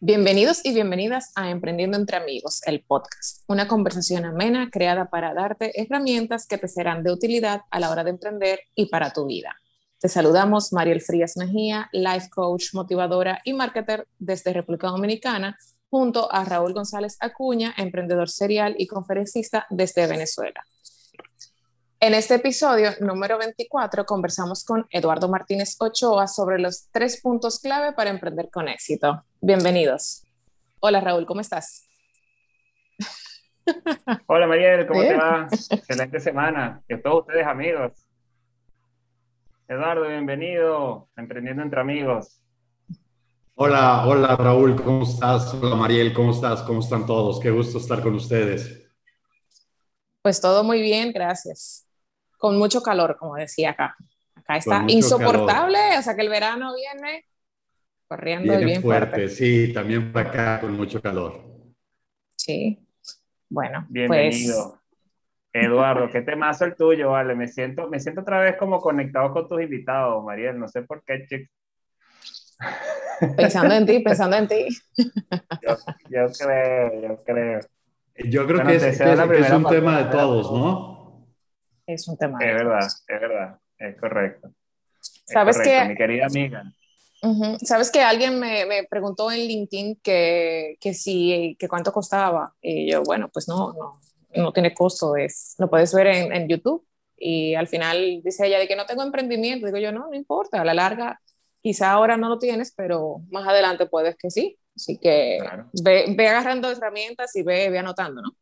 Bienvenidos y bienvenidas a Emprendiendo entre Amigos, el podcast, una conversación amena creada para darte herramientas que te serán de utilidad a la hora de emprender y para tu vida. Te saludamos Mariel Frías Mejía, life coach, motivadora y marketer desde República Dominicana, junto a Raúl González Acuña, emprendedor serial y conferencista desde Venezuela. En este episodio número 24 conversamos con Eduardo Martínez Ochoa sobre los tres puntos clave para emprender con éxito. Bienvenidos. Hola Raúl, ¿cómo estás? Hola Mariel, ¿cómo te va? Excelente semana. Que todos ustedes amigos. Eduardo, bienvenido. Emprendiendo entre amigos. Hola, hola Raúl, ¿cómo estás? Hola Mariel, ¿cómo estás? ¿Cómo están todos? Qué gusto estar con ustedes. Pues todo muy bien, gracias con mucho calor, como decía acá. Acá está insoportable, o sea que el verano viene corriendo viene bien fuerte. Sí, también para acá con mucho calor. Sí, bueno. Pues Bienvenido. Eduardo, qué temazo el tuyo, vale. Me siento, me siento otra vez como conectado con tus invitados, Mariel. No sé por qué, chicos. Pensando en ti, pensando en ti. Yo, creo, yo creo. Yo creo que, es, es, un tema de todos, ¿no? Es un tema. Es verdad, es verdad, es correcto. Sabes que, mi querida amiga. Sabes que alguien me, me, preguntó en LinkedIn que, que si, que cuánto costaba. Y yo, bueno, pues no, no, no tiene costo, es, lo puedes ver en, en YouTube. Y al final dice ella de que no tengo emprendimiento. Digo yo, no, no importa, a la larga, quizá ahora no lo tienes, pero más adelante puedes que sí. Así que ve, ve, agarrando herramientas y ve, ve anotando, ¿no?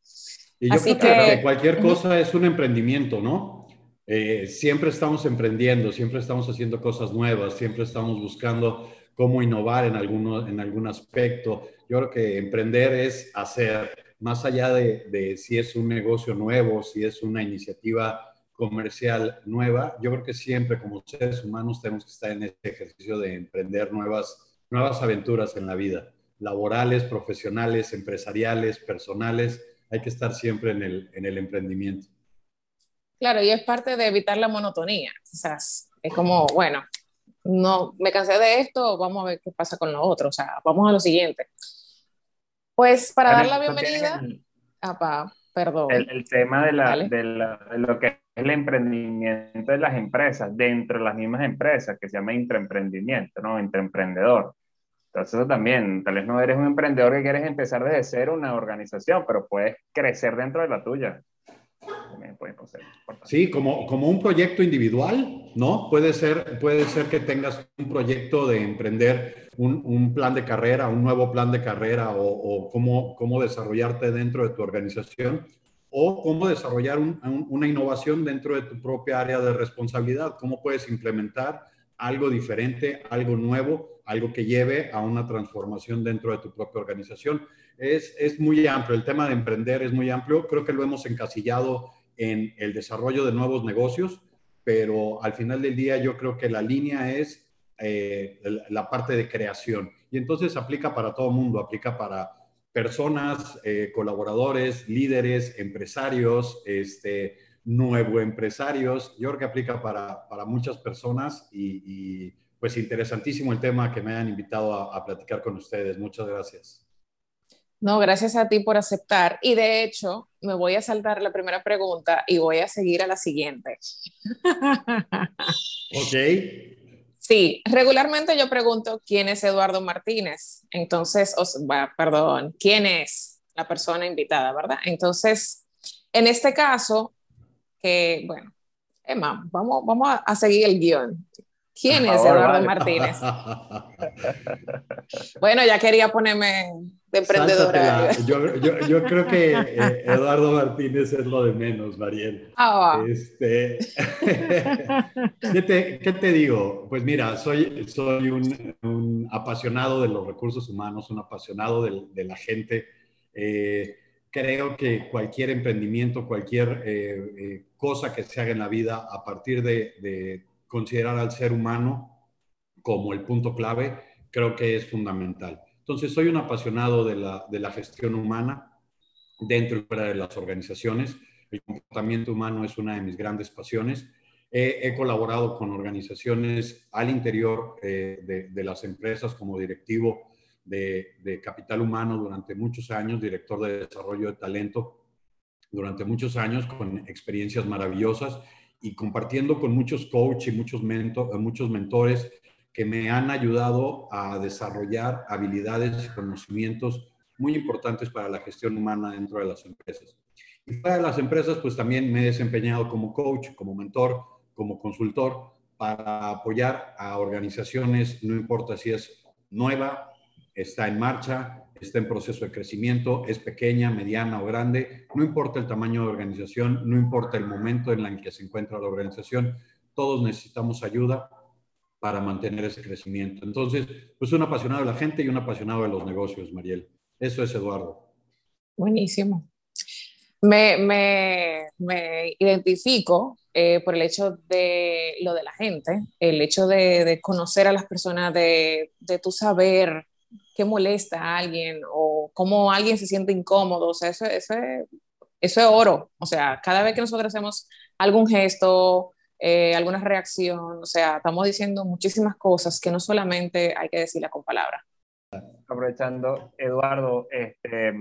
Y yo creo que, cualquier cosa es un emprendimiento, ¿no? Eh, siempre estamos emprendiendo, siempre estamos haciendo cosas nuevas, siempre estamos buscando cómo innovar en, alguno, en algún aspecto. Yo creo que emprender es hacer, más allá de, de si es un negocio nuevo, si es una iniciativa comercial nueva, yo creo que siempre como seres humanos tenemos que estar en este ejercicio de emprender nuevas, nuevas aventuras en la vida, laborales, profesionales, empresariales, personales hay que estar siempre en el, en el emprendimiento. Claro, y es parte de evitar la monotonía. O sea, es como, bueno, no, me cansé de esto, vamos a ver qué pasa con lo otro. O sea, vamos a lo siguiente. Pues para dar la bienvenida, apa, perdón. El, tema de, la, de, la, de, lo que es el emprendimiento de las empresas, dentro de las mismas empresas, que se llama intraemprendimiento, ¿no? Intraemprendedor. Entonces eso también, tal vez no eres un emprendedor que quieres empezar desde cero una organización, pero puedes crecer dentro de la tuya. Sí, como, como un proyecto individual, ¿no? Puede ser, puede ser que tengas un proyecto de emprender un, un plan de carrera, un nuevo plan de carrera o, cómo, cómo, desarrollarte dentro de tu organización o cómo desarrollar un, una innovación dentro de tu propia área de responsabilidad, cómo puedes implementar algo diferente, algo nuevo, algo que lleve a una transformación dentro de tu propia organización. Es, es muy amplio, el tema de emprender es muy amplio, creo que lo hemos encasillado en el desarrollo de nuevos negocios, pero al final del día yo creo que la línea es eh, la parte de creación. Y entonces aplica para todo mundo, aplica para personas, eh, colaboradores, líderes, empresarios, este, nuevo empresarios. Yo creo que aplica para, para muchas personas y, pues interesantísimo el tema que me hayan invitado a, a, platicar con ustedes. Muchas gracias. No, gracias a ti por aceptar. Y de hecho, me voy a saltar la primera pregunta y voy a seguir a la siguiente. ok. Sí, regularmente yo pregunto quién es Eduardo Martínez. Entonces, os, perdón, quién es la persona invitada, ¿verdad? Entonces, en este caso, que, bueno, Emma, vamos, vamos a seguir el guion. ¿Quién es Eduardo Martínez? bueno, ya quería ponerme de emprendedora. Yo, yo, yo, creo que eh, Eduardo Martínez es lo de menos, Mariel. Ah, este, ¿qué, te, ¿qué, te, digo? Pues mira, soy, soy un, un, apasionado de los recursos humanos, un apasionado de, de la gente. Eh, creo que cualquier emprendimiento, cualquier eh, eh, cosa que se haga en la vida a partir de, considerar al ser humano como el punto clave, creo que es fundamental. Entonces, soy un apasionado de la, de la gestión humana dentro y fuera de las organizaciones. El comportamiento humano es una de mis grandes pasiones. he colaborado con organizaciones al interior eh, de, de, las empresas como directivo de, capital humano durante muchos años, director de desarrollo de talento durante muchos años, con experiencias maravillosas y compartiendo con muchos coaches y muchos, muchos mentores que me han ayudado a desarrollar habilidades y conocimientos muy importantes para la gestión humana dentro de las empresas. Y para las empresas, pues también me he desempeñado como coach, como mentor, como consultor para apoyar a organizaciones, no importa si es nueva, está en marcha, está en proceso de crecimiento, es pequeña, mediana o grande, no importa el tamaño de organización, no importa el momento en el que se encuentra la organización, todos necesitamos ayuda para mantener ese crecimiento. Entonces, pues un apasionado de la gente y un apasionado de los negocios, Mariel. Eso es Eduardo. Buenísimo. Me, me, me identifico eh, por el hecho de lo de la gente, el hecho de, de conocer a las personas, de, de tu saber qué molesta a alguien o cómo alguien se siente incómodo. O sea, eso, eso, es, eso es oro. O sea, cada vez que nosotros hacemos algún gesto, eh, alguna reacción, o sea, estamos diciendo muchísimas cosas que no solamente hay que decirlas con palabras. Aprovechando, Eduardo, este,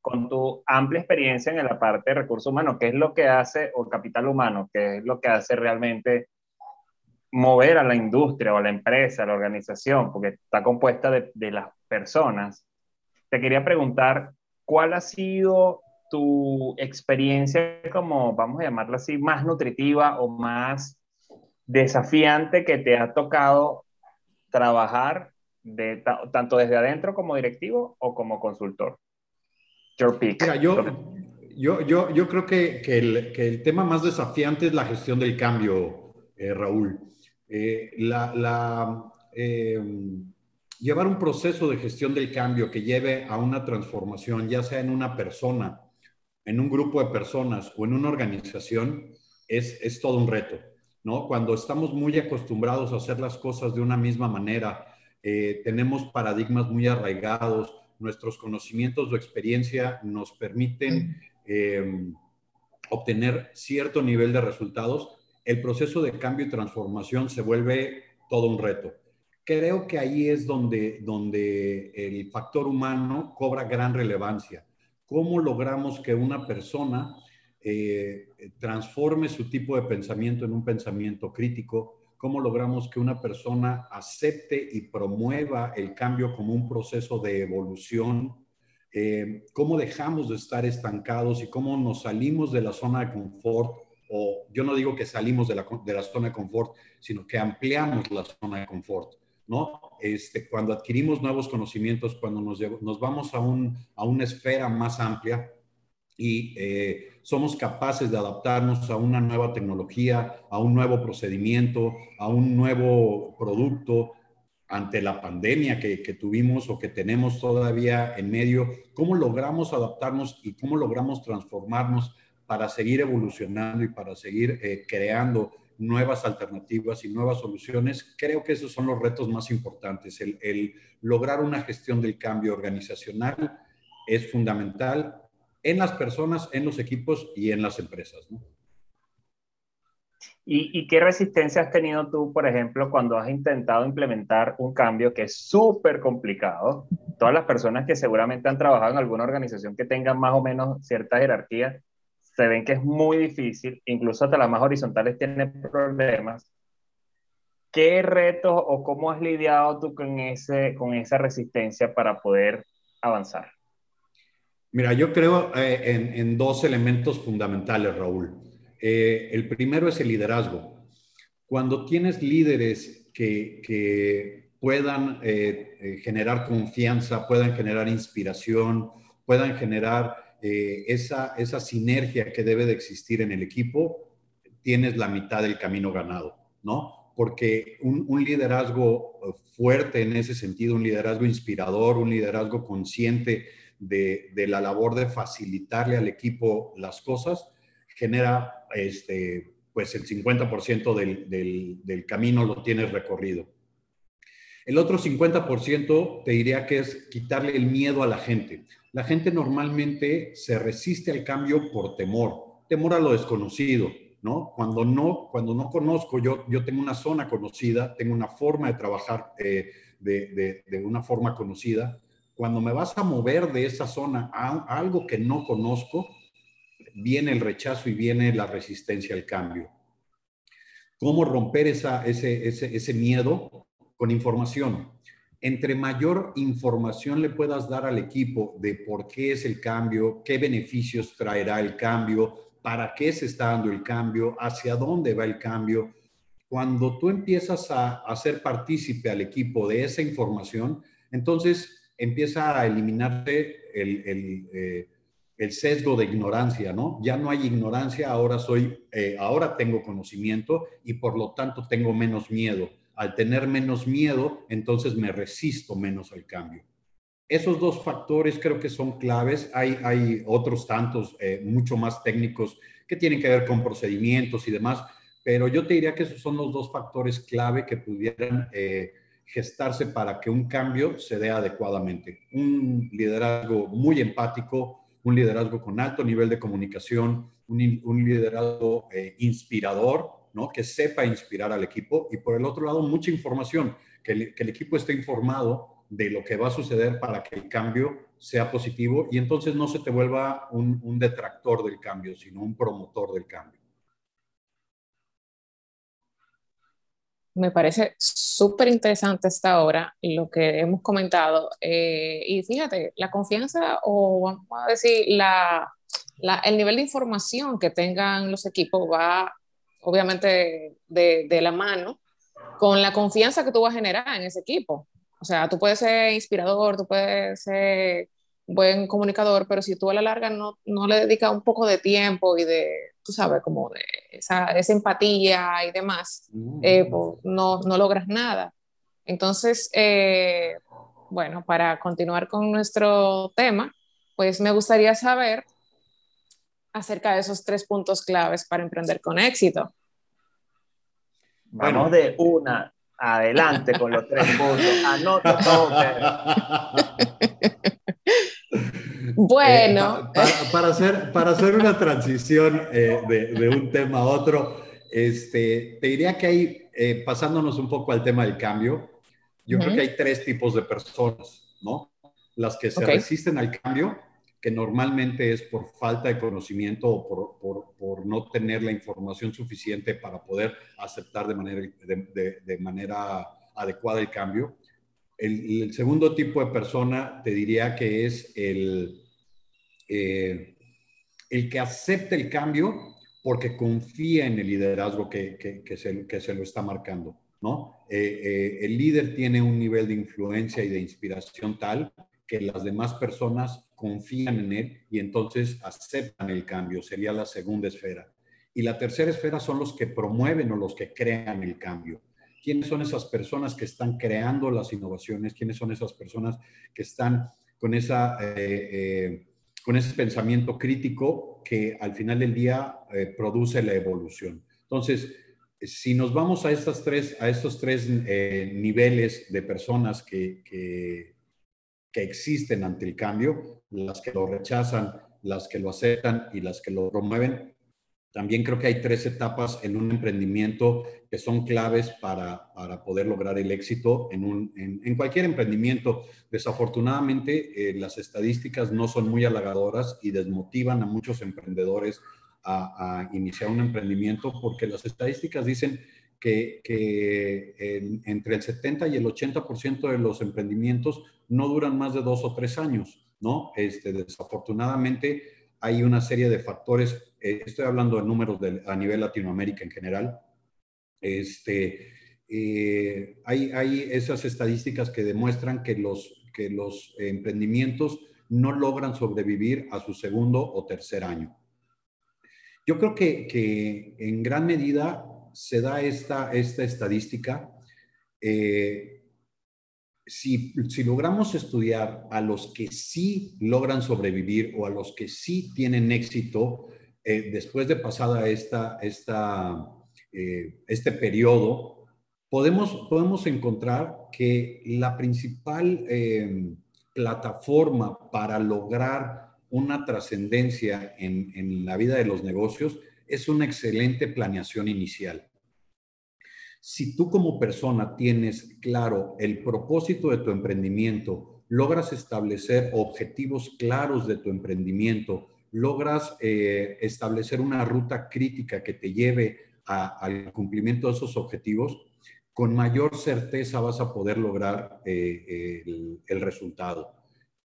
con tu amplia experiencia en la parte de recursos humanos, ¿qué es lo que hace, o capital humano, qué es lo que hace realmente mover a la industria o a la empresa, a la organización, porque está compuesta de, de las personas. Te quería preguntar, ¿cuál ha sido tu experiencia como, vamos a llamarla así, más nutritiva o más desafiante que te ha tocado trabajar de, tanto desde adentro como directivo o como consultor? Your pick. yo, yo, yo, yo creo que, que, el, que, el, tema más desafiante es la gestión del cambio, eh, Raúl. Eh, la, em, llevar un proceso de gestión del cambio que lleve a una transformación, ya sea en una persona, en un grupo de personas o en una organización, es, es todo un reto, ¿no? Cuando estamos muy acostumbrados a hacer las cosas de una misma manera, eh, tenemos paradigmas muy arraigados, nuestros conocimientos o experiencia nos permiten em, obtener cierto nivel de resultados, el proceso de cambio y transformación se vuelve todo un reto. Creo que ahí es donde, donde el factor humano cobra gran relevancia. ¿Cómo logramos que una persona eh, transforme su tipo de pensamiento en un pensamiento crítico? ¿Cómo logramos que una persona acepte y promueva el cambio como un proceso de evolución? Eh, ¿Cómo dejamos de estar estancados y cómo nos salimos de la zona de confort o yo no digo que salimos de la, de la zona de confort, sino que ampliamos la zona de confort, ¿no? Este, cuando adquirimos nuevos conocimientos, cuando nos, nos vamos a, un, a una esfera más amplia y eh, somos capaces de adaptarnos a una nueva tecnología, a un nuevo procedimiento, a un nuevo producto, ante la pandemia que, que, tuvimos o que tenemos todavía en medio, cómo logramos adaptarnos y cómo logramos transformarnos para seguir evolucionando y para seguir eh, creando nuevas alternativas y nuevas soluciones, creo que esos son los retos más importantes. El, lograr una gestión del cambio organizacional es fundamental en las personas, en los equipos y en las empresas. ¿Y, ¿Y, qué resistencia has tenido tú, por ejemplo, cuando has intentado implementar un cambio que es súper complicado? Todas las personas que seguramente han trabajado en alguna organización que tenga más o menos cierta jerarquía se ven que es muy difícil, incluso hasta las más horizontales tienen problemas. ¿Qué retos o cómo has lidiado tú con, ese, con esa resistencia para poder avanzar? Mira, yo creo eh, en, dos elementos fundamentales, Raúl. Eh, el primero es el liderazgo. Cuando tienes líderes que, que puedan eh, generar confianza, puedan generar inspiración, puedan generar eh, esa, esa sinergia que debe de existir en el equipo, tienes la mitad del camino ganado, ¿no? Porque un, liderazgo eh, fuerte en ese sentido, un liderazgo inspirador, un liderazgo consciente de, la labor de facilitarle al equipo las cosas, genera este, pues el 50% del, del, del camino lo tienes recorrido. El otro 50% te diría que es quitarle el miedo a la gente. La gente normalmente se resiste al cambio por temor, temor a lo desconocido, ¿no? Cuando no, cuando no conozco, yo, yo tengo una zona conocida, tengo una forma de trabajar eh, de, de, una forma conocida, cuando me vas a mover de esa zona a, algo que no conozco, viene el rechazo y viene la resistencia al cambio. ¿Cómo romper esa, ese, ese, ese miedo? Con información. Entre mayor información le puedas dar al equipo de por qué es el cambio, qué beneficios traerá el cambio, para qué se está dando el cambio, hacia dónde va el cambio, cuando tú empiezas a hacer partícipe al equipo de esa información, entonces empieza a eliminarse eh, el, sesgo de ignorancia, ¿no? Ya no hay ignorancia, ahora soy, eh, ahora tengo conocimiento y por lo tanto tengo menos miedo. Al tener menos miedo, entonces me resisto menos al cambio. Esos dos factores creo que son claves. Hay, otros tantos, eh, mucho más técnicos, que tienen que ver con procedimientos y demás, pero yo te diría que esos son los dos factores clave que pudieran eh, gestarse para que un cambio se dé adecuadamente. Un liderazgo muy empático, un liderazgo con alto nivel de comunicación, un, liderazgo eh, inspirador, ¿no? que sepa inspirar al equipo y por el otro lado mucha información, que el, equipo esté informado de lo que va a suceder para que el cambio sea positivo y entonces no se te vuelva un detractor del cambio, sino un promotor del cambio. me parece súper interesante esta hora lo que hemos comentado. Eh, y fíjate, la confianza o vamos a decir, la, el nivel de información que tengan los equipos va obviamente de, de, la mano con la confianza que tú vas a generar en ese equipo. O sea, tú puedes ser inspirador, tú puedes ser buen comunicador, pero si tú a la larga no, no le dedicas un poco de tiempo y de, tú sabes, como de esa, esa empatía y demás, mm. eh, pues, no, no, logras nada. Entonces, eh, bueno, para continuar con nuestro tema, pues me gustaría saber acerca de esos tres puntos claves para emprender con éxito. Vamos de una adelante con los tres puntos. Anota todo. Bueno. Eh, para, hacer, para hacer una transición eh, de, un tema a otro, este, te diría que hay, eh, pasándonos un poco al tema del cambio, yo creo que hay tres tipos de personas, ¿no? Las que se resisten al cambio, que normalmente es por falta de conocimiento o por, por, por no tener la información suficiente para poder aceptar de manera, de, manera adecuada el cambio. El, segundo tipo de persona te diría que es el, eh, el que acepte el cambio porque confía en el liderazgo que, que, se, que se, lo está marcando, ¿no? Eh, eh, el líder tiene un nivel de influencia y de inspiración tal que las demás personas confían en él y entonces aceptan el cambio, sería la segunda esfera. Y la tercera esfera son los que promueven o los que crean el cambio. ¿Quiénes son esas personas que están creando las innovaciones? ¿Quiénes son esas personas que están con esa con ese pensamiento crítico que al final del día eh, produce la evolución. Entonces, si nos vamos a, estas tres, a estos tres eh, niveles de personas que, que, existen ante el cambio, las que lo rechazan, las que lo aceptan y las que lo promueven, también creo que hay tres etapas en un emprendimiento que son claves para, para poder lograr el éxito en, un, en, cualquier emprendimiento. Desafortunadamente, eh, las estadísticas no son muy halagadoras y desmotivan a muchos emprendedores a, iniciar un emprendimiento porque las estadísticas dicen que, que entre el 70 y el 80% de los emprendimientos no duran más de dos o tres años, ¿no? Este, desafortunadamente, hay una serie de factores eh, estoy hablando de números a nivel Latinoamérica en general, este, eh, hay, hay, esas estadísticas que demuestran que los, que los emprendimientos no logran sobrevivir a su segundo o tercer año. Yo creo que, que en gran medida se da esta, esta estadística. Eh, si, logramos estudiar a los que sí logran sobrevivir o a los que sí tienen éxito, eh, después de pasada esta, eh, este periodo, podemos, podemos encontrar que la principal eh, plataforma para lograr una trascendencia en, en la vida de los negocios es una excelente planeación inicial. Si tú como persona tienes claro el propósito de tu emprendimiento, logras establecer objetivos claros de tu emprendimiento, logras eh, establecer una ruta crítica que te lleve al cumplimiento de esos objetivos, con mayor certeza vas a poder lograr eh, el, resultado.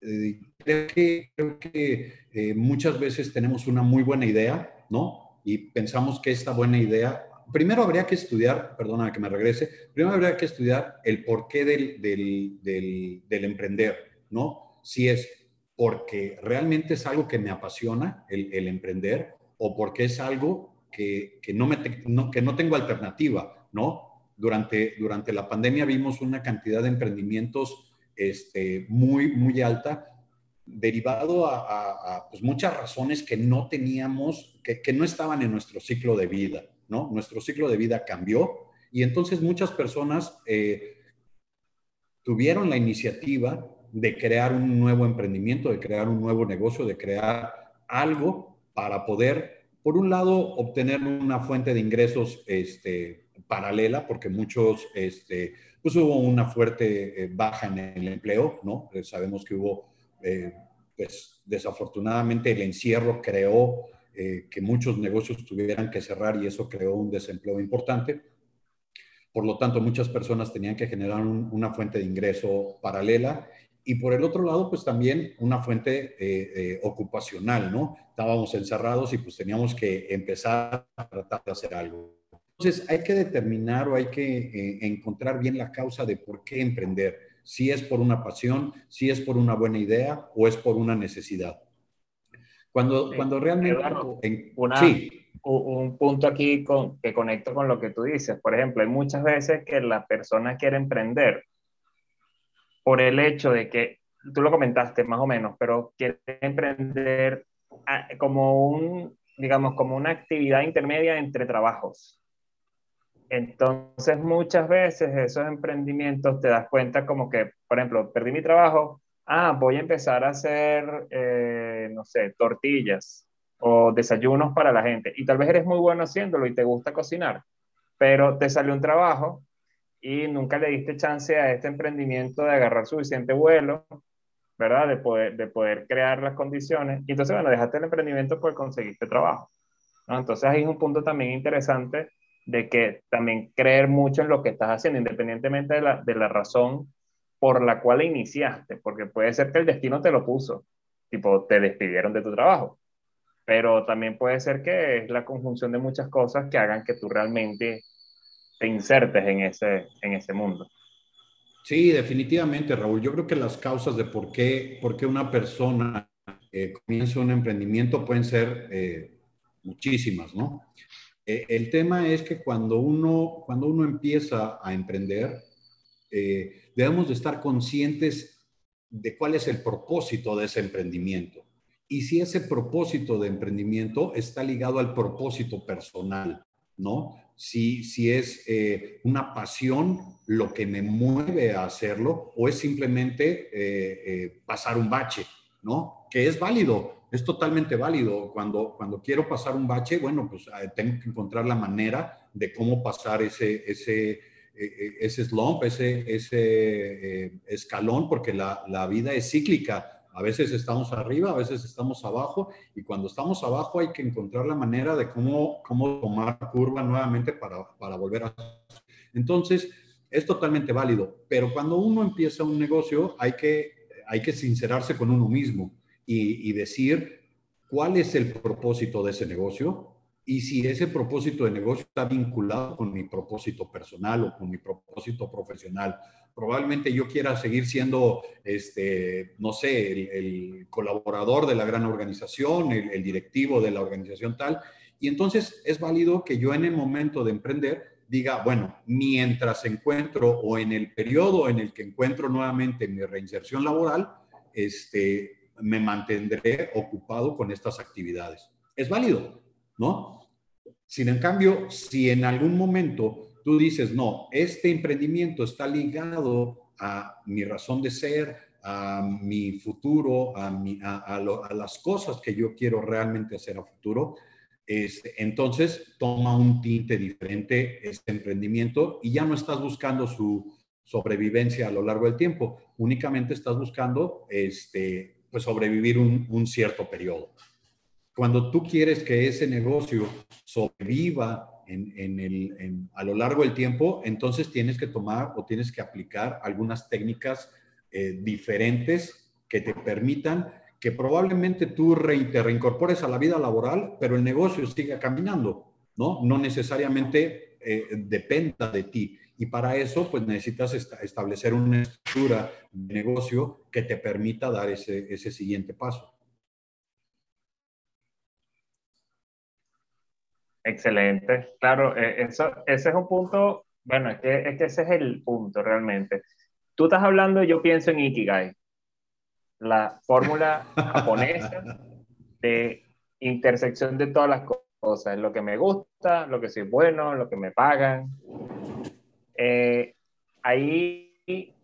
Eh, creo que, creo que muchas veces tenemos una muy buena idea, ¿no? Y pensamos que esta buena idea primero habría que estudiar, perdona que me regrese, primero habría que estudiar el porqué del, del, emprender, ¿no? Si es porque realmente es algo que me apasiona el, emprender o porque es algo que, que no, me que no tengo alternativa, ¿no? Durante, durante la pandemia vimos una cantidad de emprendimientos este, muy, muy alta, derivado a, a, pues muchas razones que no teníamos, que, que no estaban en nuestro ciclo de vida. ¿No? Nuestro ciclo de vida cambió y entonces muchas personas eh, tuvieron la iniciativa de crear un nuevo emprendimiento, de crear un nuevo negocio, de crear algo para poder, por un lado, obtener una fuente de ingresos este, paralela, porque muchos, este, pues hubo una fuerte eh, baja en el empleo, ¿no? Eh, sabemos que hubo, pues desafortunadamente el encierro creó eh, que muchos negocios tuvieran que cerrar y eso creó un desempleo importante. Por lo tanto, muchas personas tenían que generar una fuente de ingreso paralela y por el otro lado, pues también una fuente eh, eh, ocupacional, ¿no? Estábamos encerrados y pues teníamos que empezar a tratar de hacer algo. Entonces, hay que determinar o hay que encontrar bien la causa de por qué emprender. Si es por una pasión, si es por una buena idea o es por una necesidad. Cuando, cuando realmente... Un punto aquí con, que conecto con lo que tú dices. Por ejemplo, hay muchas veces que la persona quiere emprender por el hecho de que, tú lo comentaste más o menos, pero quiere emprender ah, como un, digamos, como una actividad intermedia entre trabajos. Entonces, muchas veces esos emprendimientos te das cuenta como que, por ejemplo, perdí mi trabajo, ah, voy a empezar a hacer, eh, no sé, tortillas o desayunos para la gente. Y tal vez eres muy bueno haciéndolo y te gusta cocinar, pero te salió un trabajo y nunca le diste chance a este emprendimiento de agarrar suficiente vuelo, ¿verdad? De poder, de poder crear las condiciones. Y entonces, bueno, dejaste el emprendimiento por conseguirte trabajo. ¿no? Entonces ahí es un punto también interesante de que también creer mucho en lo que estás haciendo, independientemente de la, de la razón por la cual iniciaste, porque puede ser que el destino te lo puso, tipo, te despidieron de tu trabajo, pero también puede ser que es la conjunción de muchas cosas que hagan que tú realmente te insertes en ese, en ese mundo. Sí, definitivamente, Raúl. Yo creo que las causas de por qué, por qué una persona eh, comienza un emprendimiento pueden ser eh, muchísimas, ¿no? Eh, el tema es que cuando uno, cuando uno empieza a emprender, eh, debemos de estar conscientes de cuál es el propósito de ese emprendimiento. Y si ese propósito de emprendimiento está ligado al propósito personal, ¿no? Si, si es eh, una pasión lo que me mueve a hacerlo o es simplemente eh, pasar un bache, ¿no? Que es válido, es totalmente válido. Cuando, cuando quiero pasar un bache, bueno, pues tengo que encontrar la manera de cómo pasar ese, ese, eh, eh, ese slump, ese, ese eh, escalón, porque la, la, vida es cíclica. A veces estamos arriba, a veces estamos abajo, y cuando estamos abajo hay que encontrar la manera de cómo, cómo tomar curva nuevamente para, para volver a... Entonces, es totalmente válido, pero cuando uno empieza un negocio hay que, hay que sincerarse con uno mismo y decir cuál es el propósito de ese negocio, y si ese propósito de negocio está vinculado con mi propósito personal o con mi propósito profesional. Probablemente yo quiera seguir siendo, este, no sé, el, colaborador de la gran organización, el, directivo de la organización tal. Y entonces es válido que yo en el momento de emprender diga, bueno, mientras encuentro o en el periodo en el que encuentro nuevamente mi reinserción laboral, este, me mantendré ocupado con estas actividades. Es válido, ¿no? Sin en cambio, si en algún momento tú dices, no, este emprendimiento está ligado a mi razón de ser, a mi futuro, a, a, las cosas que yo quiero realmente hacer a futuro, Este, entonces toma un tinte diferente este emprendimiento y ya no estás buscando su sobrevivencia a lo largo del tiempo, únicamente estás buscando este, pues sobrevivir un, un cierto periodo. Cuando tú quieres que ese negocio sobreviva a lo largo del tiempo, entonces tienes que tomar o tienes que aplicar algunas técnicas eh, diferentes que te permitan que probablemente tú te reincorpores a la vida laboral, pero el negocio siga caminando, ¿no? No necesariamente eh, dependa de ti. Y para eso, pues necesitas establecer una estructura de negocio que te permita dar ese, ese siguiente paso. Excelente. Claro, eh, eso, ese es un punto, bueno, es que, es que ese es el punto realmente. Tú estás hablando, yo pienso en Ikigai, la fórmula japonesa de intersección de todas las cosas, lo que me gusta, lo que soy bueno, lo que me pagan. Eh, ahí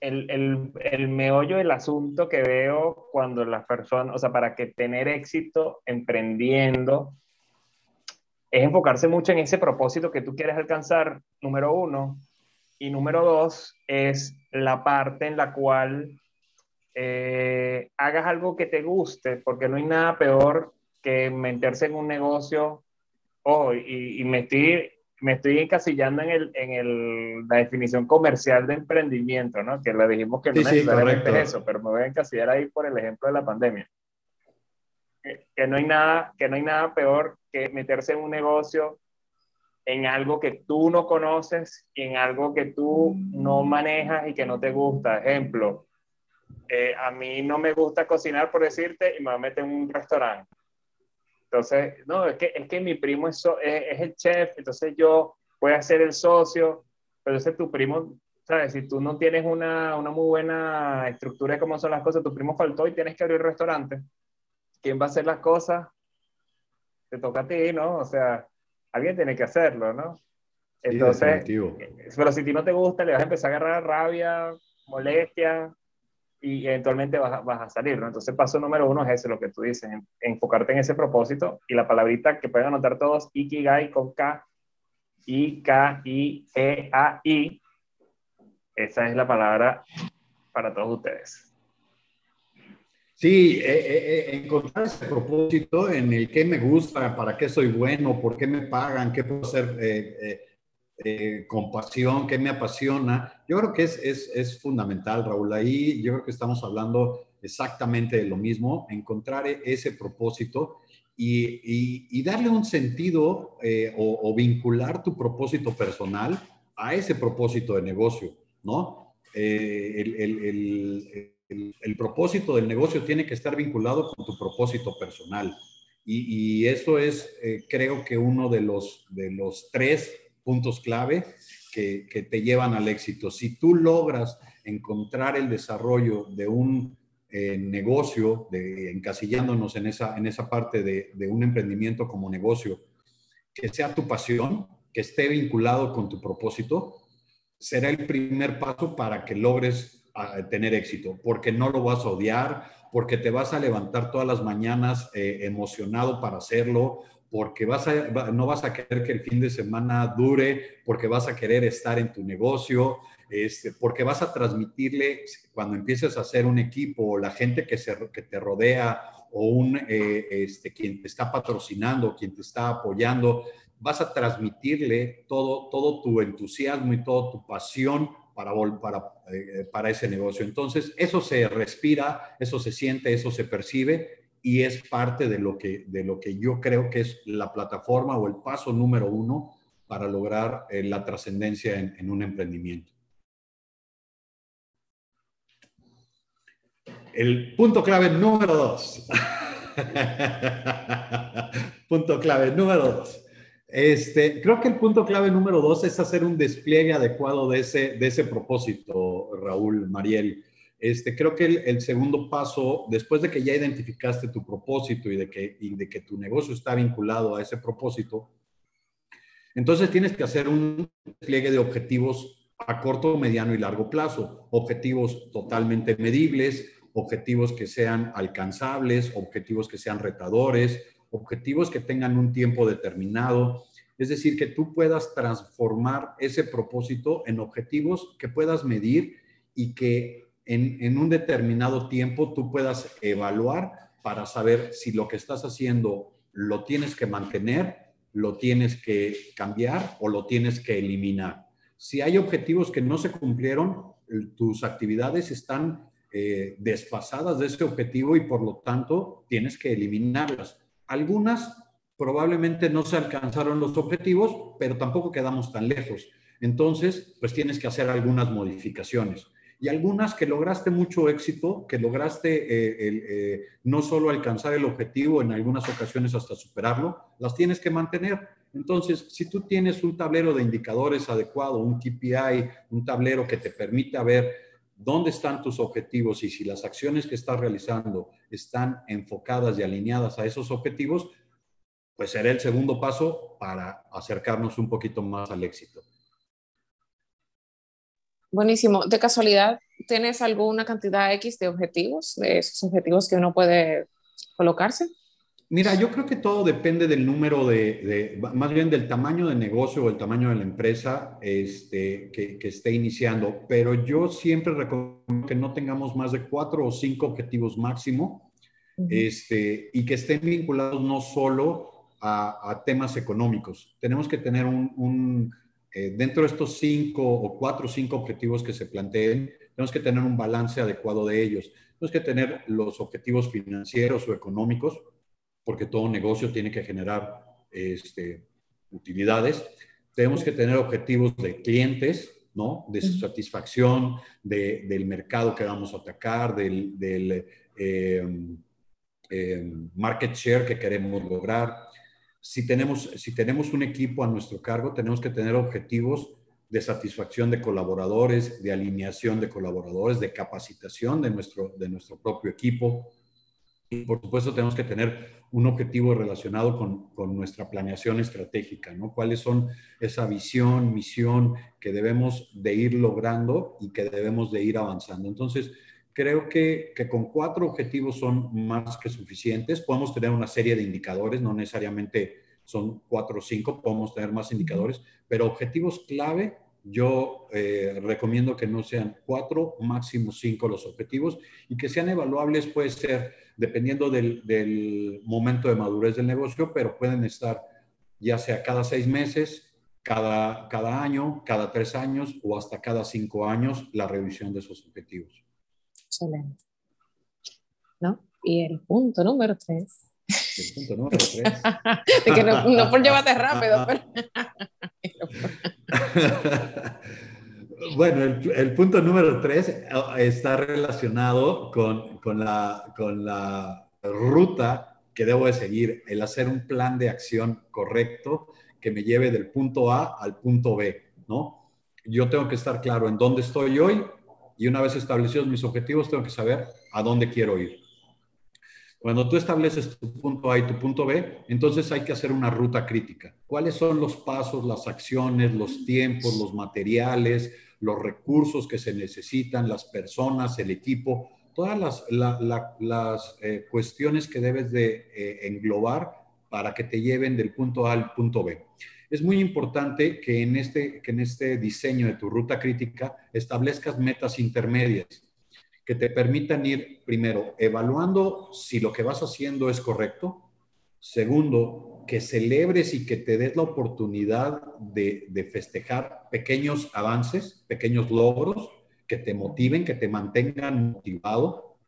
el, el, el, meollo del asunto que veo cuando las personas, o sea, para que tener éxito emprendiendo, es enfocarse mucho en ese propósito que tú quieres alcanzar, número uno. Y número dos es la parte en la cual eh, hagas algo que te guste, porque no hay nada peor que meterse en un negocio. Oh, y, me, estoy, me estoy encasillando en, el, en el, la definición comercial de emprendimiento, ¿no? Que le dijimos que no sí, necesariamente es eso, pero me voy a encasillar ahí por el ejemplo de la pandemia. Que, no hay nada, que no hay nada peor que meterse en un negocio en algo que tú no conoces en algo que tú no manejas y que no te gusta. Ejemplo, eh, a mí no me gusta cocinar, por decirte, y me voy a meter en un restaurante. Entonces, no, es que, es que mi primo es, es, el chef, entonces yo voy a ser el socio, pero ese tu primo, ¿sabes? Si tú no tienes una, una muy buena estructura de cómo son las cosas, tu primo faltó y tienes que abrir restaurante. ¿Quién va a hacer las cosas? Te toca a ti, ¿no? O sea, alguien tiene que hacerlo, ¿no? Entonces, eh, pero si a ti no te gusta, le vas a empezar a agarrar rabia, molestia, y eventualmente vas a, vas a salir, ¿no? Entonces, paso número uno es ese, lo que tú dices, enfocarte en ese propósito y la palabrita que pueden anotar todos, Ikigai con K, I-K-I-E-A-I, esa es la palabra para todos ustedes. Sí, eh, eh, eh, encontrar ese propósito en el que me gusta, para qué soy bueno, por qué me pagan, qué puedo hacer con pasión, qué me apasiona. Yo creo que es, es, es, fundamental, Raúl. Ahí yo creo que estamos hablando exactamente de lo mismo, encontrar ese propósito y, y, darle un sentido o, vincular tu propósito personal a ese propósito de negocio, ¿no? el, el el, propósito del negocio tiene que estar vinculado con tu propósito personal. Y, eso es, eh, creo que uno de los, de los tres puntos clave que, te llevan al éxito. Si tú logras encontrar el desarrollo de un eh, negocio, de, encasillándonos en esa, en esa parte de un emprendimiento como negocio, que sea tu pasión, que esté vinculado con tu propósito, será el primer paso para que logres a tener éxito, porque no lo vas a odiar, porque te vas a levantar todas las mañanas eh, emocionado para hacerlo, porque vas a, no vas a querer que el fin de semana dure, porque vas a querer estar en tu negocio, este, porque vas a transmitirle cuando empieces a hacer un equipo o la gente que, se, que te rodea o un, eh, este, quien te está patrocinando, quien te está apoyando, vas a transmitirle todo, todo tu entusiasmo y toda tu pasión para, para, eh, para ese negocio. Entonces, eso se respira, eso se siente, eso se percibe y es parte de lo que, de lo que yo creo que es la plataforma o el paso número uno para lograr eh, la trascendencia en, en un emprendimiento. El punto clave número dos. punto clave número dos. Este, creo que el punto clave número dos es hacer un despliegue adecuado de ese, de ese propósito, Raúl, Mariel. Este, creo que el, segundo paso, después de que ya identificaste tu propósito y de, que, y de que tu negocio está vinculado a ese propósito, entonces tienes que hacer un despliegue de objetivos a corto, mediano y largo plazo. Objetivos totalmente medibles, objetivos que sean alcanzables, objetivos que sean retadores, objetivos que tengan un tiempo determinado, es decir, que tú puedas transformar ese propósito en objetivos que puedas medir y que en, un determinado tiempo tú puedas evaluar para saber si lo que estás haciendo lo tienes que mantener, lo tienes que cambiar o lo tienes que eliminar. Si hay objetivos que no se cumplieron, tus actividades están eh, desfasadas de ese objetivo y por lo tanto tienes que eliminarlas. Algunas probablemente no se alcanzaron los objetivos, pero tampoco quedamos tan lejos. Entonces, pues tienes que hacer algunas modificaciones. Y algunas que lograste mucho éxito, que lograste eh, eh, no solo alcanzar el objetivo, en algunas ocasiones hasta superarlo, las tienes que mantener. Entonces, si tú tienes un tablero de indicadores adecuado, un KPI, un tablero que te permite ver dónde están tus objetivos y si las acciones que estás realizando están enfocadas y alineadas a esos objetivos, pues será el segundo paso para acercarnos un poquito más al éxito. Buenísimo. De casualidad, ¿tienes alguna cantidad X de objetivos, de esos objetivos que uno puede colocarse? Mira, yo creo que todo depende del número de, más bien del tamaño de negocio o el tamaño de la empresa este, que, esté iniciando, pero yo siempre recomiendo que no tengamos más de cuatro o cinco objetivos máximo este, y que estén vinculados no solo a, temas económicos. Tenemos que tener un, eh, dentro de estos cinco o cuatro o cinco objetivos que se planteen, tenemos que tener un balance adecuado de ellos. Tenemos que tener los objetivos financieros o económicos, porque todo negocio tiene que generar este, utilidades. Tenemos que tener objetivos de clientes, ¿no? De su satisfacción, del mercado que vamos a atacar, del, eh, eh, market share que queremos lograr si tenemos, si tenemos un equipo a nuestro cargo, tenemos que tener objetivos de satisfacción de colaboradores, de alineación de colaboradores, de capacitación de nuestro, de nuestro propio equipo. Y por supuesto tenemos que tener un objetivo relacionado con, con nuestra planeación estratégica, ¿no? ¿Cuáles son esa visión, misión que debemos de ir logrando y que debemos de ir avanzando? Entonces, creo que, que, con cuatro objetivos son más que suficientes. Podemos tener una serie de indicadores, no necesariamente son cuatro o cinco, podemos tener más indicadores, pero objetivos clave, yo eh, recomiendo que no sean cuatro, máximo cinco los objetivos y que sean evaluables, puede ser dependiendo del, del momento de madurez del negocio, pero pueden estar ya sea cada seis meses, cada, cada año, cada tres años o hasta cada cinco años la revisión de esos objetivos. Excelente. ¿No? Y el punto número tres. El punto número tres. que no, por llevarte rápido, pero... bueno, el, punto número tres eh, está relacionado con, con, la, con la ruta que debo de seguir, el hacer un plan de acción correcto que me lleve del punto A al punto B, ¿no? Yo tengo que estar claro en dónde estoy hoy, y una vez establecidos mis objetivos, tengo que saber a dónde quiero ir. Cuando tú estableces tu punto A y tu punto B, entonces hay que hacer una ruta crítica. ¿Cuáles son los pasos, las acciones, los tiempos, los materiales, los recursos que se necesitan, las personas, el equipo, todas las, eh, cuestiones que debes de eh, englobar para que te lleven del punto A al punto B. Es muy importante que en, este, que en este diseño de tu ruta crítica establezcas metas intermedias que te permitan ir, primero, evaluando si lo que vas haciendo es correcto. Segundo, que celebres y que te des la oportunidad de, de festejar pequeños avances, pequeños logros que te motiven, que te mantengan motivado.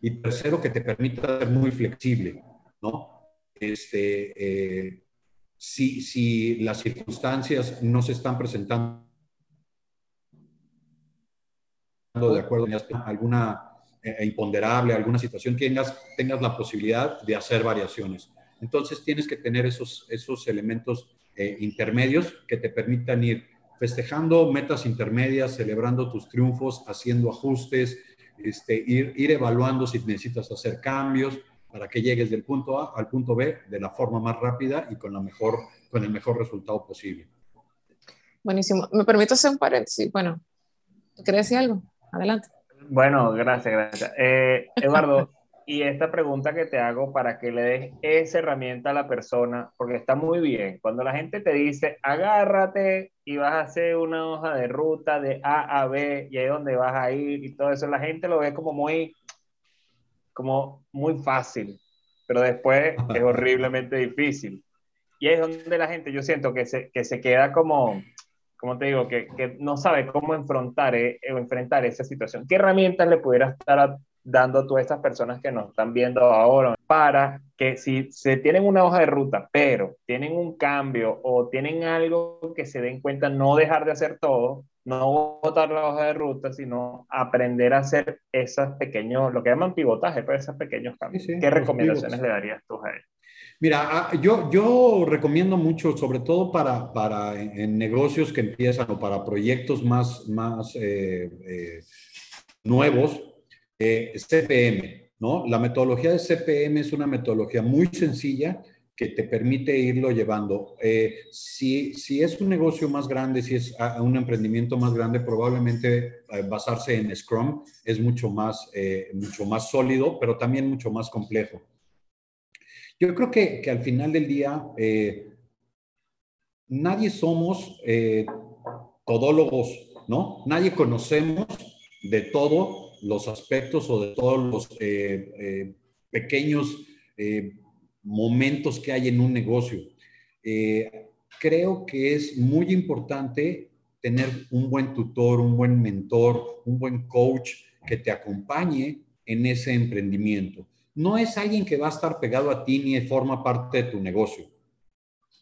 Y tercero, que te permita ser muy flexible, ¿no? Este, eh, si, si las circunstancias no se están presentando de acuerdo a alguna eh, imponderable, alguna situación, tengas, tengas la posibilidad de hacer variaciones. Entonces tienes que tener esos, esos elementos eh, intermedios que te permitan ir festejando metas intermedias, celebrando tus triunfos, haciendo ajustes, este, ir, ir evaluando si necesitas hacer cambios, para que llegues del punto A al punto B de la forma más rápida y con, la mejor, con el mejor resultado posible. Buenísimo. ¿Me permito hacer un paréntesis? Bueno, ¿quieres decir algo? Adelante. Bueno, gracias, gracias. Eh, Eduardo, y esta pregunta que te hago para que le des esa herramienta a la persona, porque está muy bien. Cuando la gente te dice, agárrate y vas a hacer una hoja de ruta de A a B y ahí es donde vas a ir y todo eso, la gente lo ve como muy, como muy fácil, pero después es horriblemente difícil. Y ahí es donde la gente, yo siento que se, que se queda como, como te digo, que, que no sabe cómo enfrentar, eh, enfrentar esa situación. ¿Qué herramientas le pudieras dar a dando a todas estas personas que nos están viendo ahora para que si se tienen una hoja de ruta, pero tienen un cambio o tienen algo que se den cuenta, no dejar de hacer todo, no botar la hoja de ruta, sino aprender a hacer esos pequeños, lo que llaman pivotaje, pero pues, esos pequeños cambios. ¿Qué recomendaciones le darías tú a él? Mira, ah, yo, yo recomiendo mucho, sobre todo para, para en negocios que empiezan o para proyectos más, más eh, eh, nuevos, eh, CPM, ¿no? La metodología de CPM es una metodología muy sencilla que te permite irlo llevando. Si, si, es un negocio más grande, si es un emprendimiento más grande, probablemente basarse en Scrum es mucho más, mucho más sólido, pero también mucho más complejo. Yo creo que, que al final del día, nadie somos todólogos, ¿no? Nadie conocemos de todo los aspectos o de todos los eh, eh, pequeños eh, momentos que hay en un negocio. creo que es muy importante tener un buen tutor, un buen mentor, un buen coach que te acompañe en ese emprendimiento. No es alguien que va a estar pegado a ti ni forma parte de tu negocio,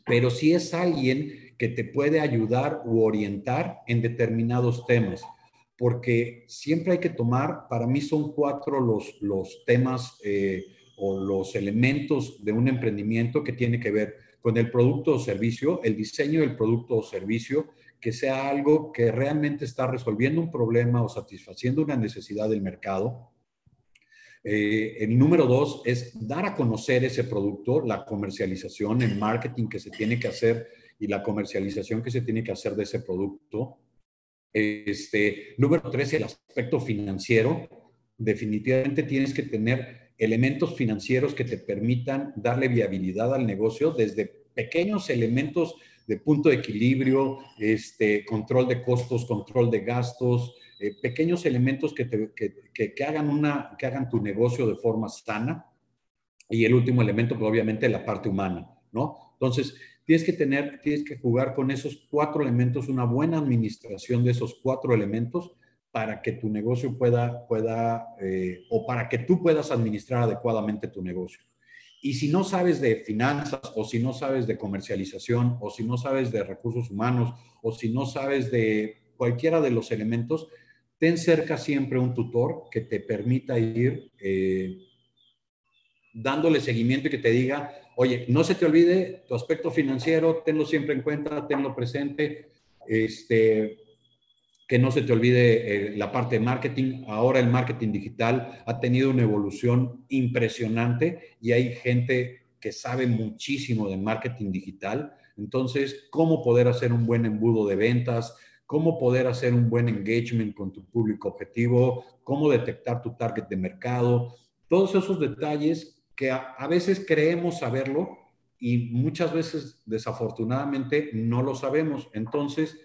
pero sí es alguien que te puede ayudar u orientar en determinados temas porque siempre hay que tomar, para mí son cuatro los, los temas eh, o los elementos de un emprendimiento que tiene que ver con el producto o servicio, el diseño del producto o servicio, que sea algo que realmente está resolviendo un problema o satisfaciendo una necesidad del mercado. Eh, el número dos es dar a conocer ese producto, la comercialización, el marketing que se tiene que hacer y la comercialización que se tiene que hacer de ese producto. Este, número tres, el aspecto financiero. Definitivamente tienes que tener elementos financieros que te permitan darle viabilidad al negocio desde pequeños elementos de punto de equilibrio, este, control de costos, control de gastos, eh, pequeños elementos que, que, que, hagan una, que hagan tu negocio de forma sana. Y el último elemento, pues obviamente la parte humana, ¿no? Entonces, tienes que tener, tienes que jugar con esos cuatro elementos, una buena administración de esos cuatro elementos para que tu negocio pueda, pueda eh, o para que tú puedas administrar adecuadamente tu negocio. Y si no sabes de finanzas o si no sabes de comercialización o si no sabes de recursos humanos o si no sabes de cualquiera de los elementos, ten cerca siempre un tutor que te permita ir eh, dándole seguimiento y que te diga, oye, no se te olvide tu aspecto financiero, tenlo siempre en cuenta, tenlo presente, este, que no se te olvide eh, la parte de marketing. Ahora el marketing digital ha tenido una evolución impresionante y hay gente que sabe muchísimo de marketing digital. Entonces, cómo poder hacer un buen embudo de ventas, cómo poder hacer un buen engagement con tu público objetivo, cómo detectar tu target de mercado, todos esos detalles que a, veces creemos saberlo y muchas veces desafortunadamente no lo sabemos. Entonces,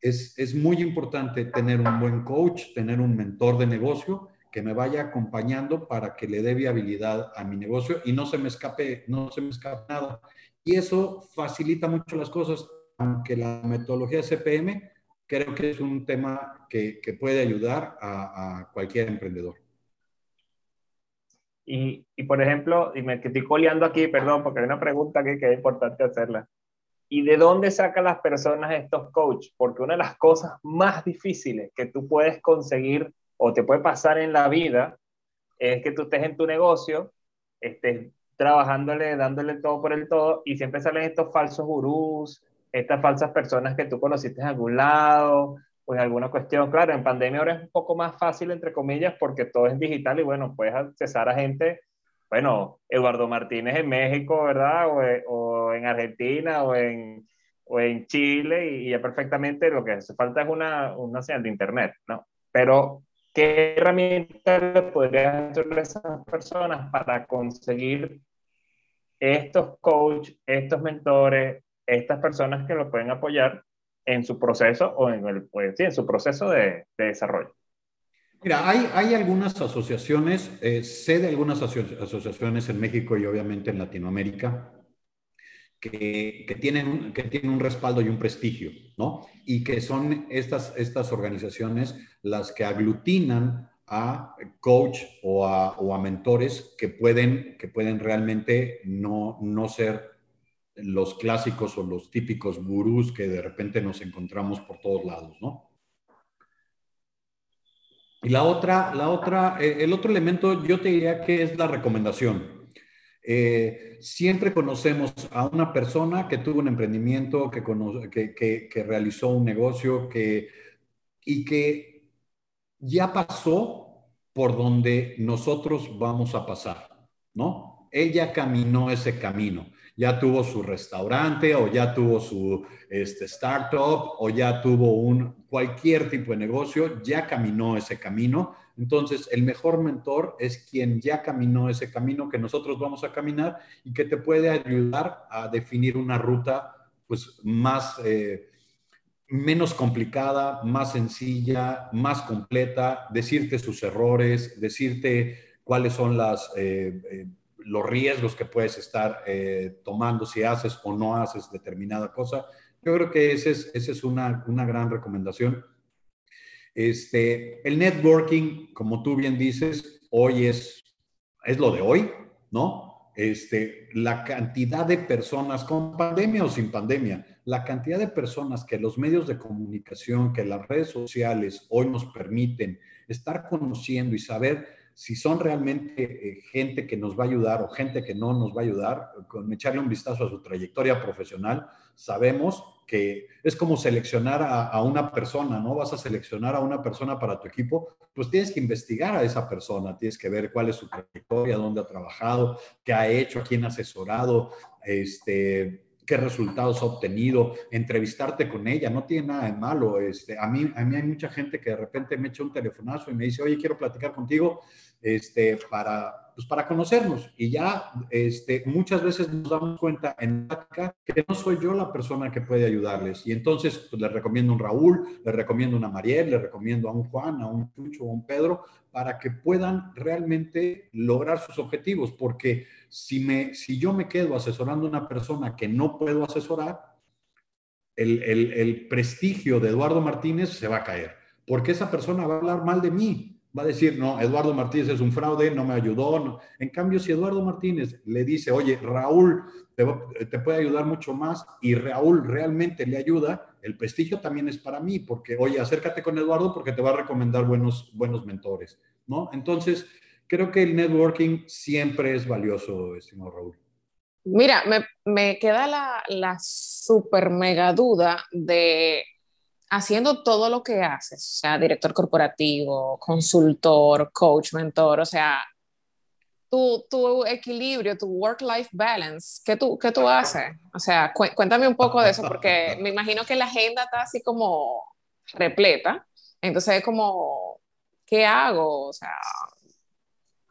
es, es, muy importante tener un buen coach, tener un mentor de negocio que me vaya acompañando para que le dé viabilidad a mi negocio y no se me escape, no se me escape nada. Y eso facilita mucho las cosas, aunque la metodología CPM creo que es un tema que, que puede ayudar a, a cualquier emprendedor. Y, y, por ejemplo, y me estoy coleando aquí, perdón, porque hay una pregunta aquí que es importante hacerla. ¿Y de dónde sacan las personas estos coaches? Porque una de las cosas más difíciles que tú puedes conseguir o te puede pasar en la vida es que tú estés en tu negocio, estés trabajándole, dándole todo por el todo, y siempre salen estos falsos gurús, estas falsas personas que tú conociste en algún lado, pues alguna cuestión. Claro, en pandemia ahora es un poco más fácil, entre comillas, porque todo es digital y bueno, puedes accesar a gente, bueno, Eduardo Martínez en México, ¿verdad? O, en Argentina o en, o en Chile y, ya perfectamente lo que hace falta es una, una señal de internet, ¿no? Pero ¿qué herramientas le podrías dar a esas personas para conseguir estos coaches, estos mentores, estas personas que lo pueden apoyar en su proceso o en, el, pues, sí, en su proceso de, de desarrollo? Mira, hay, hay algunas asociaciones, eh, sé de algunas asociaciones en México y obviamente en Latinoamérica que, que, tienen, que tienen un respaldo y un prestigio, ¿no? Y que son estas, estas organizaciones las que aglutinan a coach o a, o a mentores que pueden, que pueden realmente no, no ser los clásicos o los típicos gurús que de repente nos encontramos por todos lados, ¿no? Y la otra, la otra, eh, el otro elemento yo te diría que es la recomendación. Eh, siempre conocemos a una persona que tuvo un emprendimiento, que, que, realizó un negocio que, y que ya pasó por donde nosotros vamos a pasar, ¿no? Ella caminó ese camino ya tuvo su restaurante o ya tuvo su este, startup o ya tuvo un cualquier tipo de negocio, ya caminó ese camino. Entonces, el mejor mentor es quien ya caminó ese camino que nosotros vamos a caminar y que te puede ayudar a definir una ruta pues más... Eh, menos complicada, más sencilla, más completa, decirte sus errores, decirte cuáles son las eh, eh, los riesgos que puedes estar eh, tomando si haces o no haces determinada cosa. Yo creo que esa es, ese es una, una, gran recomendación. Este, el networking, como tú bien dices, hoy es, es lo de hoy, ¿no? Este, la cantidad de personas, con pandemia o sin pandemia, la cantidad de personas que los medios de comunicación, que las redes sociales hoy nos permiten estar conociendo y saber si son realmente eh, gente que nos va a ayudar o gente que no nos va a ayudar, con echarle un vistazo a su trayectoria profesional, sabemos que es como seleccionar a, una persona, ¿no? Vas a seleccionar a una persona para tu equipo, pues tienes que investigar a esa persona, tienes que ver cuál es su trayectoria, dónde ha trabajado, qué ha hecho, a quién ha asesorado, este, qué resultados ha obtenido, entrevistarte con ella, no tiene nada de malo. Este, a, mí, a mí hay mucha gente que de repente me echa un telefonazo y me dice, oye, quiero platicar contigo este, para, pues para conocernos. Y ya este, muchas veces nos damos cuenta en práctica que no soy yo la persona que puede ayudarles. Y entonces pues, les recomiendo un Raúl, les recomiendo una Mariel, les recomiendo a un Juan, a un Chucho, a un Pedro, para que puedan realmente lograr sus objetivos. Porque si, me, si yo me quedo asesorando a una persona que no puedo asesorar, el, el, el prestigio de Eduardo Martínez se va a caer. Porque esa persona va a hablar mal de mí, va a decir, no, Eduardo Martínez es un fraude, no me ayudó. En cambio, si Eduardo Martínez le dice, oye, Raúl te, puede ayudar mucho más y Raúl realmente le ayuda, el prestigio también es para mí, porque, oye, acércate con Eduardo porque te va a recomendar buenos, buenos mentores, ¿no? Entonces, creo que el networking siempre es valioso, estimado Raúl. Mira, me, me queda la, la super mega duda de haciendo todo lo que haces, o sea, director corporativo, consultor, coach, mentor, o sea, tu, tu equilibrio, tu work-life balance, ¿qué tú, ¿qué tú haces? O sea, cuéntame un poco de eso, porque me imagino que la agenda está así como repleta, entonces es como, ¿qué hago? O sea,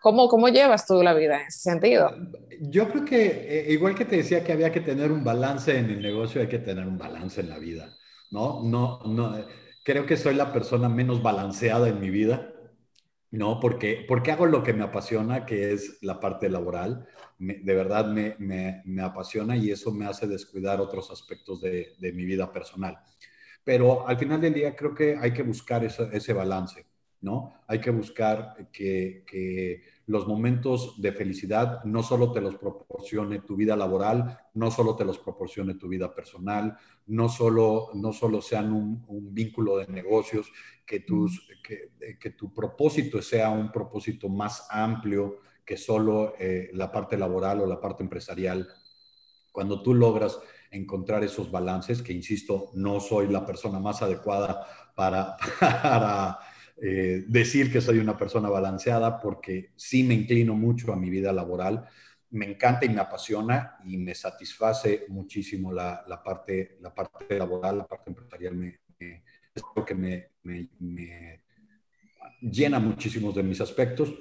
¿Cómo, ¿Cómo, llevas tú la vida en ese sentido? Yo creo que, eh, igual que te decía que había que tener un balance en el negocio, hay que tener un balance en la vida. ¿no? No, no, creo que soy la persona menos balanceada en mi vida, ¿no? Porque, porque hago lo que me apasiona, que es la parte laboral. de verdad me, me, me, apasiona y eso me hace descuidar otros aspectos de, de, mi vida personal. Pero al final del día creo que hay que buscar ese, ese balance, ¿no? Hay que buscar que, que los momentos de felicidad no solo te los proporcione tu vida laboral, no solo te los proporcione tu vida personal, no solo, no solo sean un, vínculo de negocios, que, tus, que, tu propósito sea un propósito más amplio que solo eh, la parte laboral o la parte empresarial. Cuando tú logras encontrar esos balances, que insisto, no soy la persona más adecuada para, para eh, decir que soy una persona balanceada porque sí me inclino mucho a mi vida laboral. Me encanta y me apasiona y me satisface muchísimo la, la parte, la parte laboral, la parte empresarial. Me, me, es lo que me, me, llena muchísimos de mis aspectos,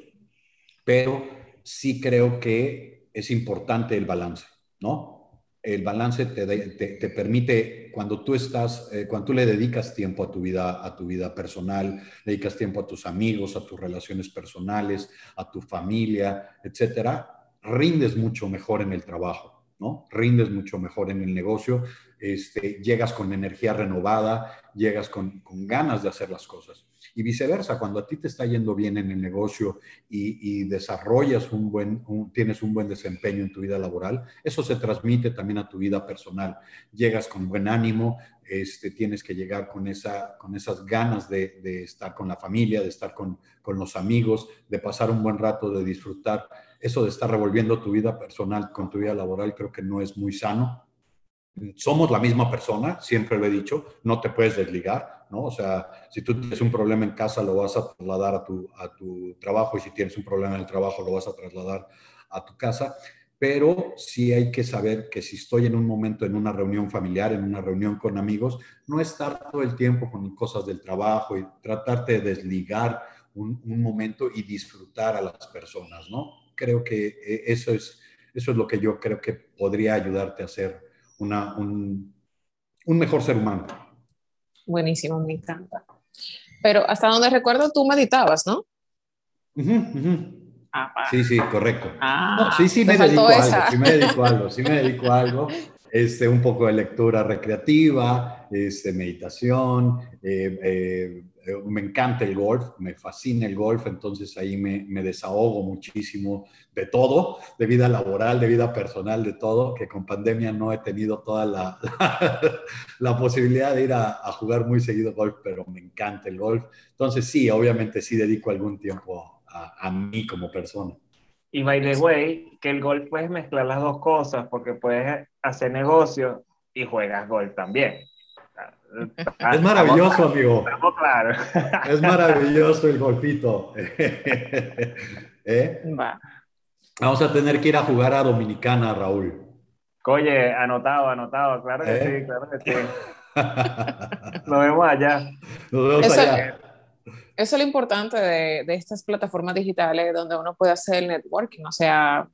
pero sí creo que es importante el balance, ¿no? El balance te, te, permite, cuando tú estás, eh, cuando tú le dedicas tiempo a tu vida, a tu vida personal, dedicas tiempo a tus amigos, a tus relaciones personales, a tu familia, etcétera, rindes mucho mejor en el trabajo, Rindes mucho mejor en el negocio este, llegas con energía renovada, llegas con, ganas de hacer las cosas. Y viceversa, cuando a ti te está yendo bien en el negocio y, desarrollas un buen, tienes un buen desempeño en tu vida laboral, eso se transmite también a tu vida personal. Llegas con buen ánimo, este, tienes que llegar con, esa, con esas ganas de, estar con la familia, de estar con los amigos, de pasar un buen rato, de disfrutar. Eso de estar revolviendo tu vida personal con tu vida laboral creo que no es muy sano somos la misma persona, siempre lo he dicho, no te puedes desligar, ¿no? O sea, si tú tienes un problema en casa, lo vas a trasladar a tu, a tu trabajo y si tienes un problema en el trabajo, lo vas a trasladar a tu casa. Pero sí hay que saber que si estoy en un momento, en una reunión familiar, en una reunión con amigos, no estar todo el tiempo con cosas del trabajo y tratarte de desligar un, un momento y disfrutar a las personas, ¿no? Creo que eh, eso es, eso es lo que yo creo que podría ayudarte a hacer una, un, mejor ser humano. Buenísimo, me encanta. Pero hasta donde recuerdo, tú meditabas, ¿no? Ah, sí, sí, correcto. Ah, sí, sí me dedico a algo, sí me dedico a algo, sí me dedico a algo. Este, un poco de lectura recreativa, este, meditación, eh, eh, eh, me encanta el golf, me fascina el golf, entonces ahí me, desahogo muchísimo de todo, de vida laboral, de vida personal, de todo, que con pandemia no he tenido toda la, la, posibilidad de ir a, jugar muy seguido golf, pero me encanta el golf. Entonces sí, obviamente sí dedico algún tiempo a mí como persona. Y by the way, que el golf puedes mezclar las dos cosas, porque puedes hacer negocio y juegas golf también. Es maravilloso, amigo. Claro. Es maravilloso el golfito. ¿Eh? Vamos a tener que ir a jugar a Dominicana, Raúl. Oye, anotado, anotado, claro que ¿Eh? sí, claro que sí. Nos vemos allá. Nos vemos eso, allá. Eso es lo importante de, estas plataformas digitales donde uno puede hacer el networking. O sea,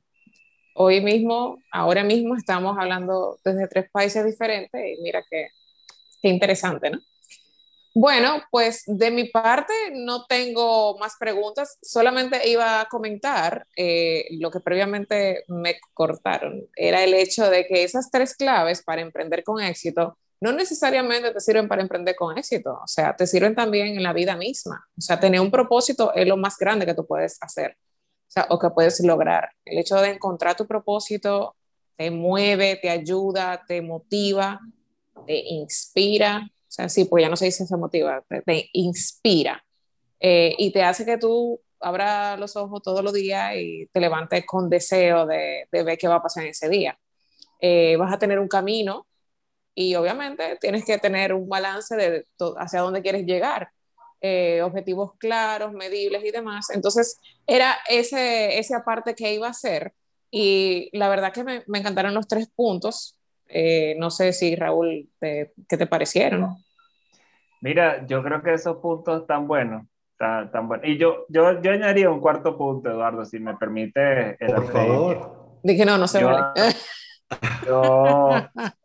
hoy mismo, ahora mismo estamos hablando desde tres países diferentes y mira que Qué interesante, ¿no? Bueno, pues de mi parte no tengo más preguntas, solamente iba a comentar eh, lo que previamente me cortaron, era el hecho de que esas tres claves para emprender con éxito no necesariamente te sirven para emprender con éxito, o sea, te sirven también en la vida misma, o sea, tener un propósito es lo más grande que tú puedes hacer, o o que puedes lograr. El hecho de encontrar tu propósito te mueve, te ayuda, te motiva te inspira, o sea, sí, pues ya no se dice se motiva, te, inspira eh, y te hace que tú abras los ojos todos los días y te levantes con deseo de, de ver qué va a pasar en ese día. Eh, vas a tener un camino y obviamente tienes que tener un balance de hacia dónde quieres llegar. Eh, objetivos claros, medibles y demás. Entonces, era ese, esa parte que iba a hacer y la verdad que me, me encantaron los tres puntos. Eh, no sé si Raúl, ¿qué te parecieron? Mira, yo creo que esos puntos están buenos. Tan, buenos. Y yo, yo, yo añadiría un cuarto punto, Eduardo, si me permite. Por favor. Dije, no, no se vale. Yo,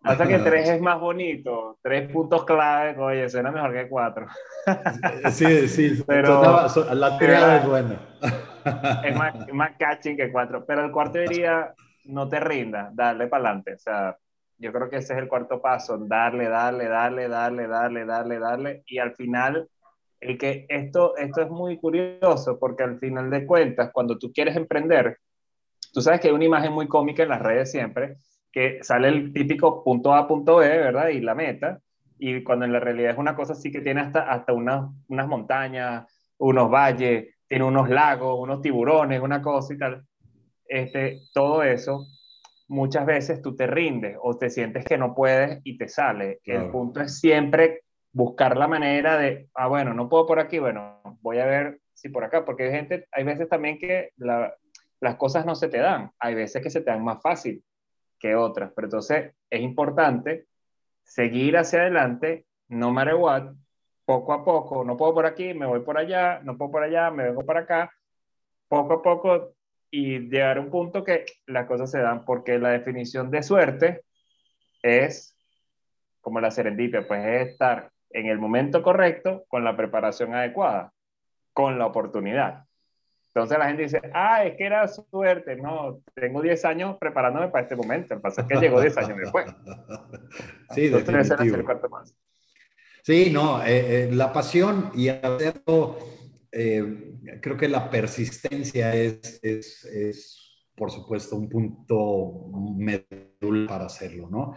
pasa que tres es más bonito, tres puntos clave, oye, suena mejor que cuatro. Sí, sí, pero la tirada es buena. Es más, más catching que cuatro, pero el cuarto diría, no te rindas, dale para adelante, o sea, yo creo que ese es el cuarto paso, darle, darle, darle, darle, darle, darle, darle, y al final, el que esto, esto es muy curioso, porque al final de cuentas, cuando tú quieres emprender, tú sabes que hay una imagen muy cómica en las redes siempre, que sale el típico punto A, punto B, ¿verdad? Y la meta, y cuando en la realidad es una cosa así que tiene hasta, hasta unas, unas montañas, unos valles, tiene unos lagos, unos tiburones, una cosa y tal. Este, todo eso muchas veces tú te rindes o te sientes que no puedes y te sale. El punto es siempre buscar la manera de, ah, bueno, no puedo por aquí, bueno, voy a ver si por acá, porque hay gente, hay veces también que las cosas no se te dan, hay veces que se te dan más fácil otras, pero entonces es importante seguir hacia adelante, no matter what, poco a poco, no puedo por aquí, me voy por allá, no puedo por allá, me vengo para acá, poco a poco y llegar a un punto que las cosas se dan, porque la definición de suerte es como la serendipia, pues es estar en el momento correcto, con la preparación adecuada, con la oportunidad. Entonces la gente dice, ah, es que era suerte. No, tengo 10 años preparándome para este momento. El pasa es que llegó 10 años después. Sí, definitivo. Sí, no, eh, eh, la pasión y hacerlo, eh, creo que la persistencia es, es, es, por supuesto, un punto medul para hacerlo, ¿no?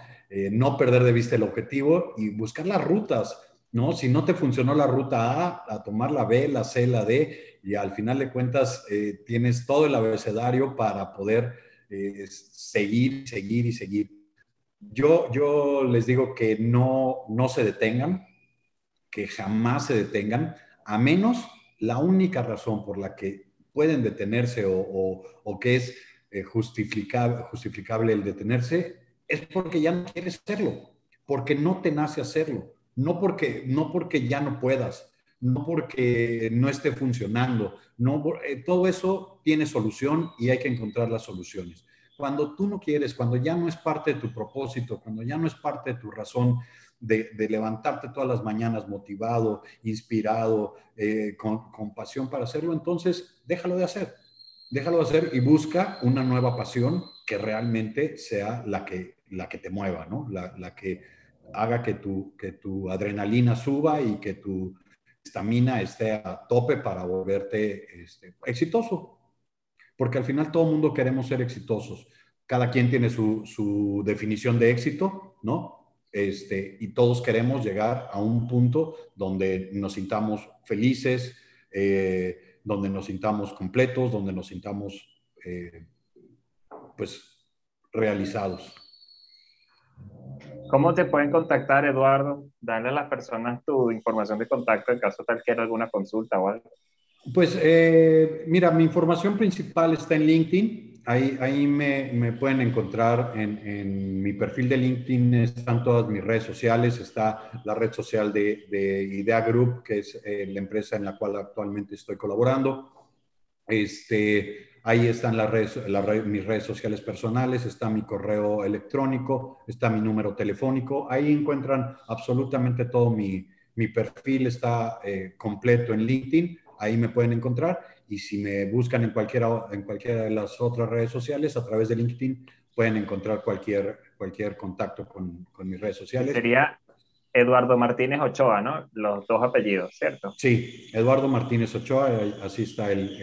no perder de vista el objetivo y buscar las rutas ¿no? Si no te funcionó la ruta A, a tomar la B, la C, la D, y al final de cuentas eh, tienes todo el abecedario para poder eh, seguir, seguir y seguir. Yo, yo les digo que no, no se detengan, que jamás se detengan, a menos la única razón por la que pueden detenerse o, o, que es eh, justificable, justificable el detenerse es porque ya no quieres hacerlo, porque no te nace hacerlo no porque, no porque ya no puedas, no porque no esté funcionando, no, eh, todo eso tiene solución y hay que encontrar las soluciones. Cuando tú no quieres, cuando ya no es parte de tu propósito, cuando ya no es parte de tu razón de, levantarte todas las mañanas motivado, inspirado, eh, con, con, pasión para hacerlo, entonces déjalo de hacer. Déjalo de hacer y busca una nueva pasión que realmente sea la que, la que te mueva, ¿no? La, la que haga que tu, que tu adrenalina suba y que tu estamina esté a tope para volverte este, exitoso. Porque al final todo el mundo queremos ser exitosos. Cada quien tiene su, su definición de éxito, ¿no? Este, y todos queremos llegar a un punto donde nos sintamos felices, eh, donde nos sintamos completos, donde nos sintamos eh, pues realizados. ¿Cómo te pueden contactar, Eduardo? Dale a las personas tu información de contacto en caso tal quiera alguna consulta o algo. Pues eh, mira, mi información principal está en LinkedIn. Ahí, ahí me, me pueden encontrar en, en, mi perfil de LinkedIn, están todas mis redes sociales, está la red social de, de Idea Group, que es eh, la empresa en la cual actualmente estoy colaborando. Este, Ahí están las redes, mis redes sociales personales, está mi correo electrónico, está mi número telefónico. Ahí encuentran absolutamente todo mi, mi perfil, está eh, completo en LinkedIn. Ahí me pueden encontrar. Y si me buscan en cualquiera, en cualquiera de las otras redes sociales, a través de LinkedIn, pueden encontrar cualquier, cualquier contacto con, con mis redes sociales. Sería Eduardo Martínez Ochoa, ¿no? Los dos apellidos, ¿cierto? Sí, Eduardo Martínez Ochoa, así está el,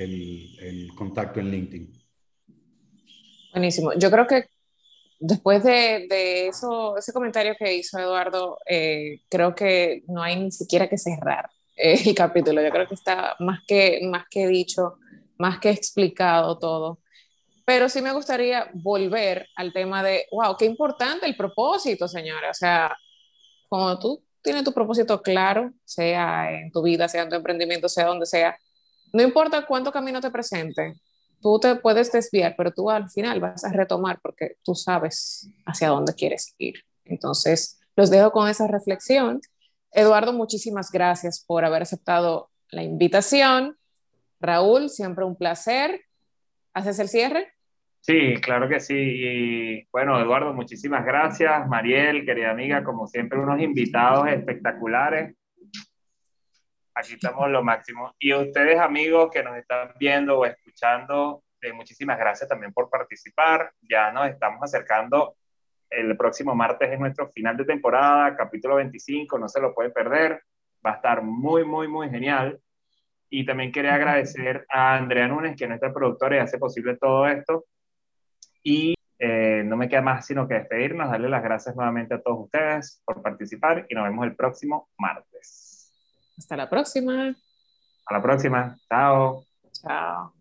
el, contacto en LinkedIn. Buenísimo. Yo creo que después de, de eso, ese comentario que hizo Eduardo, eh, creo que no hay ni siquiera que cerrar eh, el capítulo. Yo creo que está más que, más que dicho, más que explicado todo. Pero sí me gustaría volver al tema de, wow, qué importante el propósito, señora. O sea, cuando tú tienes tu propósito claro, sea en tu vida, sea en tu emprendimiento, sea donde sea, no importa cuánto camino te presente, tú te puedes desviar, pero tú al final vas a retomar porque tú sabes hacia dónde quieres ir. Entonces, los dejo con esa reflexión. Eduardo, muchísimas gracias por haber aceptado la invitación. Raúl, siempre un placer. ¿Haces el cierre? Sí, claro que sí. Y bueno, Eduardo, muchísimas gracias. Mariel, querida amiga, como siempre, unos invitados espectaculares. Aquí estamos lo máximo. Y ustedes, amigos que nos están viendo o escuchando, eh, muchísimas gracias también por participar. Ya nos estamos acercando. El próximo martes es nuestro final de temporada, capítulo 25, no se lo pueden perder. Va a estar muy, muy, muy genial. Y también quería agradecer a Andrea Núñez, que es nuestra productora y hace posible todo esto. Y eh, no me queda más sino que despedirnos, darle las gracias nuevamente a todos ustedes por participar y nos vemos el próximo martes. Hasta la próxima. A la próxima. Chao. Chao.